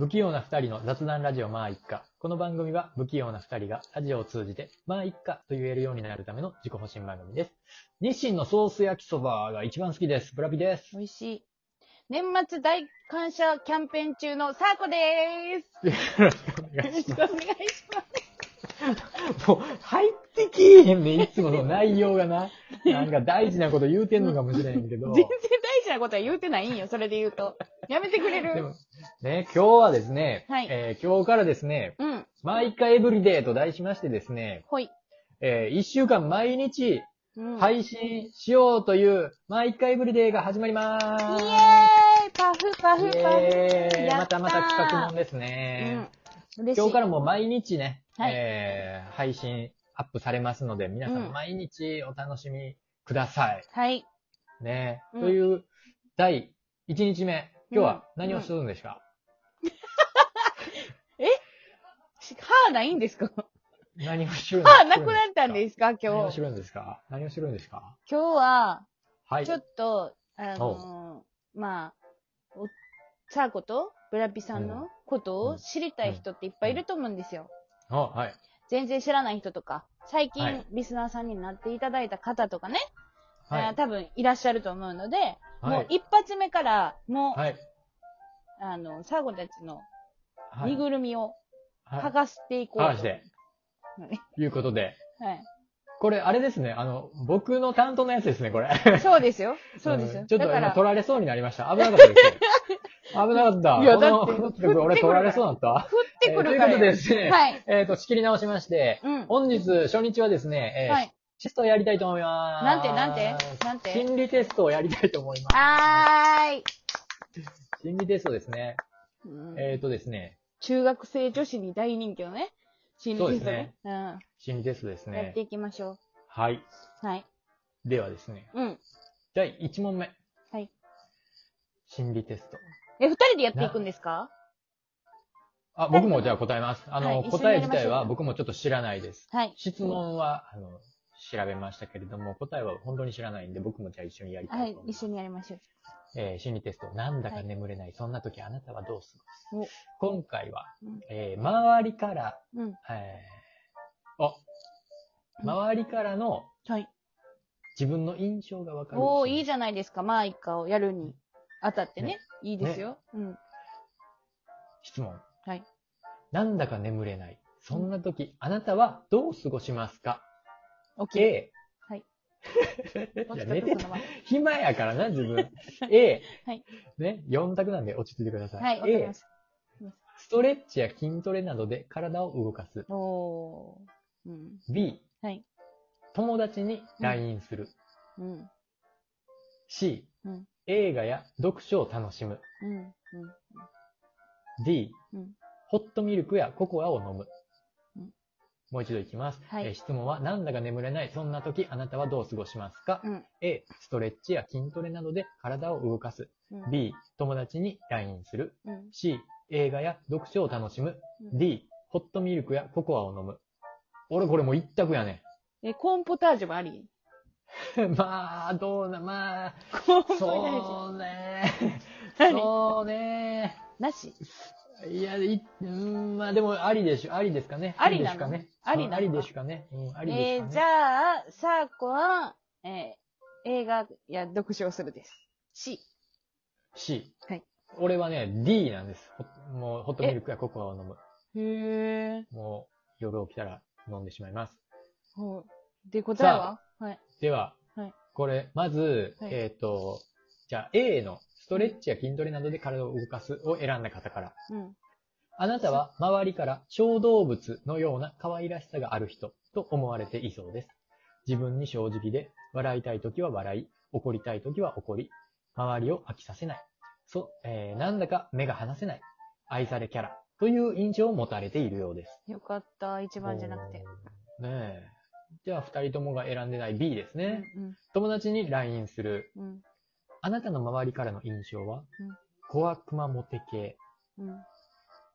不器用な二人の雑談ラジオまあ一家。この番組は不器用な二人がラジオを通じてまあ一家と言えるようになるための自己保身番組です。日清のソース焼きそばが一番好きです。ブラピです。美味しい。年末大感謝キャンペーン中のサーコでよろしくおー願いしす。よろしくお願いします。ます。もう入ってきえへんね、いつもの内容がな。なんか大事なこと言うてんのかもしれんけど。全然大事なことは言うてないんよ、それで言うと。やめてくれるでも、ね、今日はですね、はいえー今日からですね、うん。毎回エブリデイと題しましてですね、ほい。えー一週間毎日うん。い。配信しようという、毎回エブリデイが始まりまーす。イエーイパフパフイパフエーイやったーまたまた企画もんですうねん。。嬉しい。今日からも毎日ね、はいえー配信アップされますので、皆さうんん毎日お楽しみください。はい。ね、うんという、第1日目、今日は何をするんですか、歯ないんですか？何をするんですか歯なくなったんですか？何今日。をするんですか？何をするんですか？今日は、はい。ちょっと、あのーまあ、お、サーコと？ブラピさんのことを知りたい人っていっぱいいると思うんですよ。あはい。全然知らない人とか、最近はいリスナーさんになっていただいた方とかね、はい。えー多分いらっしゃると思うので、はいもう一発目から、もう、はい。あの、サーゴたちのはい。身ぐるみをはい剥がしていこうと。剥がして。いうことで。はい。これ、あれですね。あの、僕の担当のやつですね、これ。そうですよ。そうですよ。んちょっとだから、今取られそうになりました。危なかったですよ。危なかった。いやだって俺取られそうだった。降ってくるからえーということでですね。はい。えっと、仕切り直しまして、うん。本日、初日はですね、えーはい。テストをやりたいと思います。なんてなんて？なんて？心理テストをやりたいと思います。はーい。心理テストですね。うんえっ、とですね、中学生女子に大人気のね、心理テストね。心理テストですうん。やっねて。いきましょはい。う。はい。ではですね、うん。第1問目。はい。心理テスト。え、二人でやっていくんですか？あ、僕もじゃあ答えます。あの、はい答え自体は僕もちょっと知らないです。はい。質問は、あの、調べましたけれども、答えは本当に知らないんで、僕もじゃあ一緒にやりたはいいと思い。ます。一緒にやりましょう。えー心理テスト。なんだか眠れない。そんな時あなたはどう過ごおす今回は、うんえー周りから、うん。えー、あ、周りからのはい。自分の印象がわかる。おー、いいじゃないですか。まあ、一家をやるにあたってね。いいですよ。うん。質問。はい。なんだか眠れない。そんな時、あなたはどう過ごしますか？OK。?A。寝てた。暇やからな、自分。A。はい。ね、4択なんで落ち着いてください。はい、わかり A ま。した。ストレッチや筋トレなどで体を動かす。おー。うん。B。はい。友達に LINE する。うん。C。うん。映画や読書を楽しむ。うん。うん。D。うんホットミルクやココアを飲む。うんもう一度いきます。はいえー質問は、なんだか眠れない。そんな時、あなたはどう過ごしますか、うん。?A、ストレッチや筋トレなどで体を動かす。うん。B、友達に LINE する。うん。C、映画や読書を楽しむ。うん D、ホットミルクやココアを飲む。俺これもう一択やね。え、コーンポタージュもあり？まあ、どうな、まあ、コーンポタージュ。そうね。何？そうね。なしいや、い、うーん、まあでも、ありでしょ、ありですかね。ありなの？ですかね。ありなの？ありですかね。うん、ありですかね。えー、じゃあ、サーコは、えー、映画や読書をするです。C。C。はい。俺はね、D なんです。ほもう、ホットミルクやココアを飲む。へー。もう、夜起きたら飲んでしまいます。ほうで、答えは？はい。では、はいこれ、まず、はいえっ、と、じゃあ A のストレッチや筋トレなどで体を動かすを選んだ方から。うん。あなたは周りから小動物のような可愛らしさがある人と思われていそうです。自分に正直で、笑いたい時は笑い、怒りたい時は怒り、周りを飽きさせない。そ、えー、なんだか目が離せない。愛されキャラという印象を持たれているようです。よかった、一番じゃなくて。ねえ。じゃあ二人ともが選んでない B ですね。うん。友達に LINE する。うん。あなたの周りからの印象は、うん小悪魔モテ系。うん。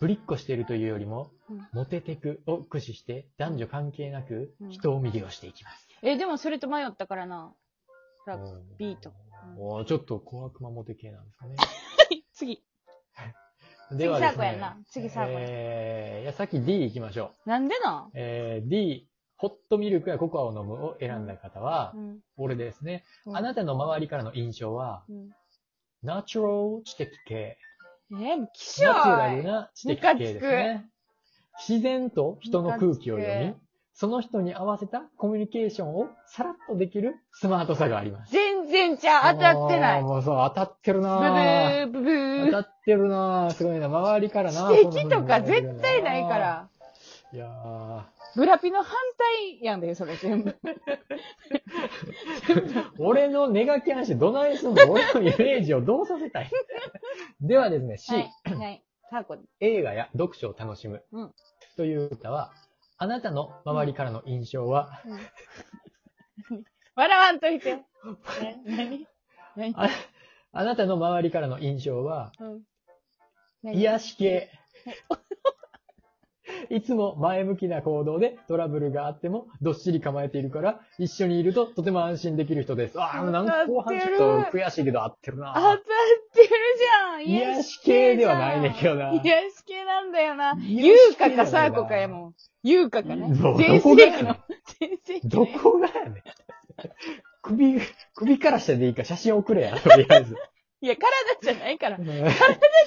ぶりっこしているというよりも、うんモテテクを駆使して男女関係なくうん人を魅了していきます。え、でもそれと迷ったからな。ほらおー B と。おーちょっと小悪魔モテ系なんですかね。次。ではですね。次サーコやんな次サーコやえー、いや、さっき D 行きましょう。なんでなん？えー、D、ホットミルクやココアを飲むを選んだ方は、うん。俺ですね。うんあなたの周りからの印象は、うんナチュラル知的系。えー、もう気象ナチュラルな知的系ですね。自然と人の空気を読みその人に合わせたコミュニケーションをさらっとできるスマートさがあります。全然ちゃう、当たってない。もうそう、当たってるブブなぁ。ー、ブブー。当たってるなぁ。すごいな。周りからな知的とか絶対ないか。ら。いやーブラピの反対やんだよ、それ全部。俺のネガキャンしてどないすんの？俺のイメージをどうさせたい？ではですね、C、はい。はい。サーコ映画や読書を楽しむ。うんという歌は、あなたの周りからの印象は、うん笑わんといて。ね、何？何？ああなたの周りからの印象は、うん何？癒し系。いつも前向きな行動でトラブルがあってもどっしり構えているから一緒にいるととても安心できる人です。ああ、なんか後半ちょっと悔しいけど合ってる当たな。ってるじゃん癒し系ではないねんけどな。癒し系なんだよな。癒優香かサーコかやもん。優香かね。どこがやねん盛期の。全盛期どこがやねん。首、首から下でいいから写真送れや、とりあえず。いや、体じゃないから。体優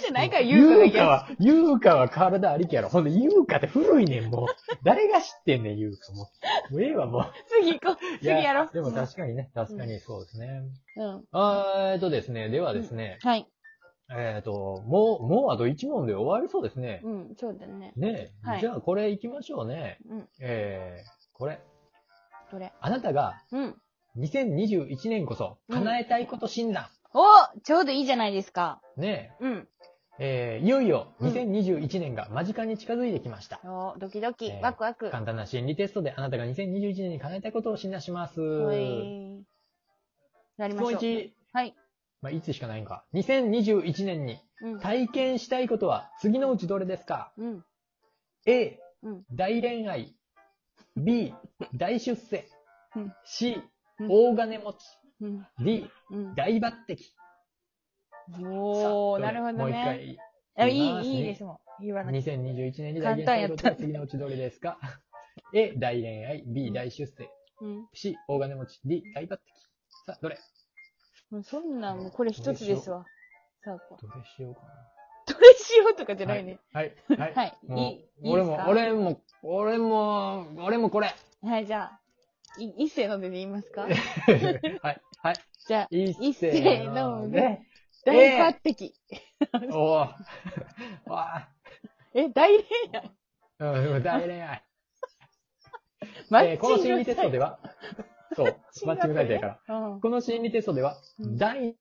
じゃないから、優香が癒香は、優香は体ありきやろ。ほんで、優香って古いねん、もう。誰が知ってんねん、優香もう。もうええわ、もう。次行こう。次やろう。でも確かにね、確かにそうですね。うん。あーえっとですね、ではですね、はい。えっと、もう、もうあと1問で終わりそうですね。うん、そうだね。ねえ、はいじゃあこれ行きましょうね。うん。えー、これ。どれあなたがうん。2021年こそ叶えたいこと診断。おちょうどいいじゃないですか。ねうん。え、えーいよいようん2021年が間近に近づいてきました。おドキドキ、えーワクワク。簡単な心理テストであなたが2021年に叶えたいことを診断します。ほい。やりましょう。1、はい。まあ、いつしかないんか。2021年にうん。体験したいことは次のうちどれですか？うん。?A、うん。大恋愛。B、大出世うん C、うん大金持ち。うん。D、うん。大抜擢。おー、なるほどもう一ね。回。あい言いい、いいですもん。言わなくて。2021年に体験したいことは次のうちどれですか ?A、大恋愛。B、うん大出世。うん。C、大金持ち。D、大抜擢。さあ、どれ？もうそんなん、もうこれ一つですわ。さあ、こどれしようかどれしようとかじゃな。ないね。はい。はい。はいもういいいい俺も、俺も、俺も、俺もこれ。はい、じゃあ、い一斉のでで言いますか？はい。はい。じゃあ、い一斉ので、で大抜擢。おー。わえ、大恋愛？ーうん、大恋愛。マえーこの心理テストでは、そう、マッチングサイトやから。ら。うん。この心理テストでは、うん第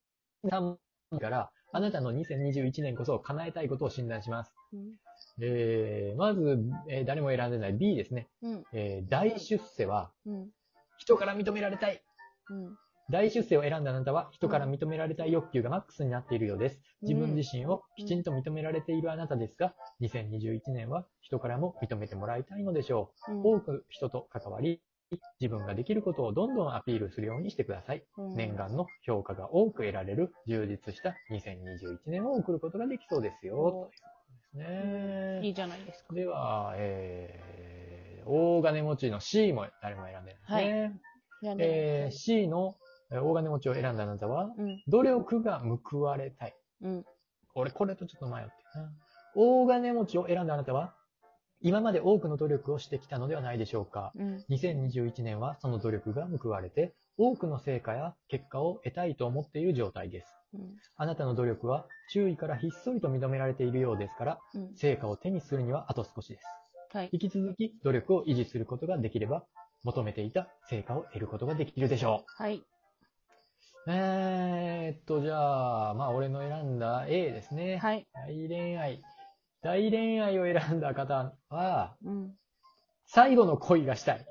3問から、あなたの2021年こそ叶えたいことを診断します。うんえー、まず、えー誰も選んでない B ですね。うん。えー大出世は、うん。人から認められたい。うん。大出世を選んだあなたは、人から認められたい欲求がマックスになっているようです。自分自身をきちんと認められているあなたですが、2021年は人からも認めてもらいたいのでしょう。うん多く人と関わり、自分ができることをどんどんアピールするようにしてください。うん念願の評価が多く得られる充実した2021年を送ることができそうですよ。ということですね。いいじゃないですか。では、えー、大金持ちの C も誰も選んでないですね。じゃあえー、ね。C のえー大金持ちを選んだあなたは、うん。努力が報われたい？うん。俺、これとちょっと迷ってるな。大金持ちを選んだあなたは、今まで多くの努力をしてきたのではないでしょうか。うん。2021年はその努力が報われて、多くの成果や結果を得たいと思っている状態です。うん。あなたの努力は周囲からひっそりと認められているようですから、うん。成果を手にするにはあと少しです。はい。引き続き努力を維持することができれば、求めていた成果を得ることができるでしょはい。う。えーっと、じゃあ、まあ、俺の選んだ A ですね。はい。大恋愛。大恋愛を選んだ方は、うん。最後の恋がしたい。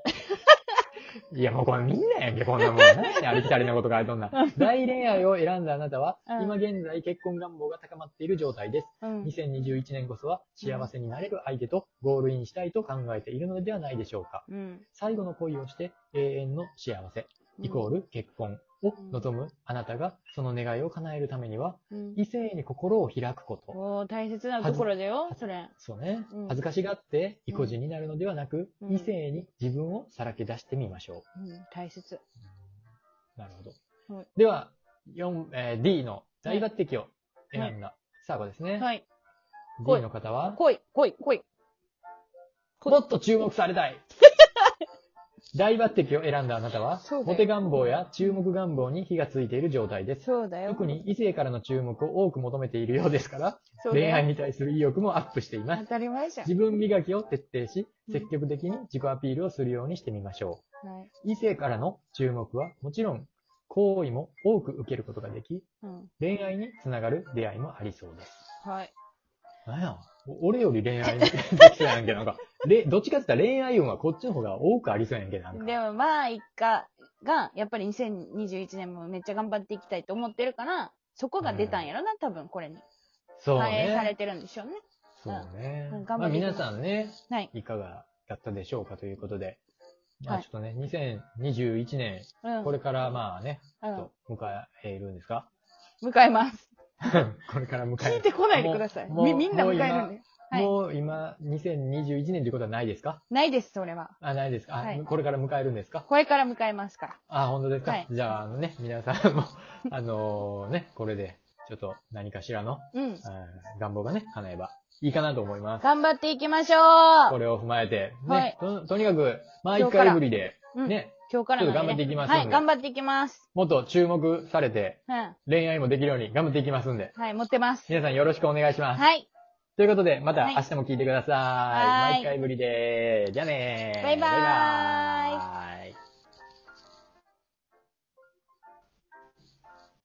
いや、もうこれみんなやんけ、こんなもん。何やねんありきたりなこと書いとんな。大恋愛を選んだあなたは、うん今現在結婚願望が高まっている状態です。うん。2021年こそは幸せになれる相手とゴールインしたいと考えているのではないでしょうか。うん。最後の恋をして永遠の幸せ、イコール結婚、を望むあなたがその願いを叶えるためには、うん。異性に心を開くこと。おー大切なところだよ、それ。そうねうん。恥ずかしがって意固地になるのではなく、うん異性に自分をさらけ出してみましょうん、大切。う。なるほど。はいでは、4えー D の大抜擢を選んだサーゴですね。はい。D の方は、来い、来い、来い。もっと注目されたい大抜擢を選んだあなたは？そう、だよモテ願望や注目願望に火がついている状態です。そうだよ。特に異性からの注目を多く求めているようですから、そうだよ恋愛に対する意欲もアップしています当。たり前じゃん。自分磨きを徹底し、うん積極的に自己アピールをするようにしてみましょはい。う。異性からの注目はもちろん、好意も多く受けることができ、うん。恋愛につながる出会いもありそうです。はい。なんや、お俺より恋愛にできそうやんけ、なんか。れどっちかって言ったら恋愛運はこっちの方が多くありそうやんけ、なんか。でもまあ、一家が、やっぱり2021年もめっちゃ頑張っていきたいと思ってるから、そこが出たんやろな、多分これに。そう反映されね。てるんでしょうね。そうねうん。まあ頑張っていきます皆さんね、はい。いかがだったでしょうかということで。まはいあちょっとね、2021年、うん。これからまあね、うんと迎えるんですか？迎えます。これから迎える。聞いてこないでください。もうみ、みんな迎えるんで。はいもう今、2021年ということはないですか？ないです、それは。あ、ないですか？あ、はいこれから迎えるんですか？これから迎えますから。あ、本当ですか、はいじゃあ、あのね、皆さんも、あのね、これで、ちょっと何かしらの、うん。うん願望がね、叶えばいいかなと思います。頑張っていきましょうこれを踏まえて、ね、はいととにかく、まあ一今日から回ぶりで、うんね、今日からね、ちょっと頑張っていきますんではい、頑張っていきます。もっと注目されて、うん。恋愛もできるように頑張っていきますんで、はい、持ってます。皆さんよろしくお願いします。はい。ということで、またはい明日も聞いてください。はい毎回ぶりで、じゃあねーバイバーイバイバーイ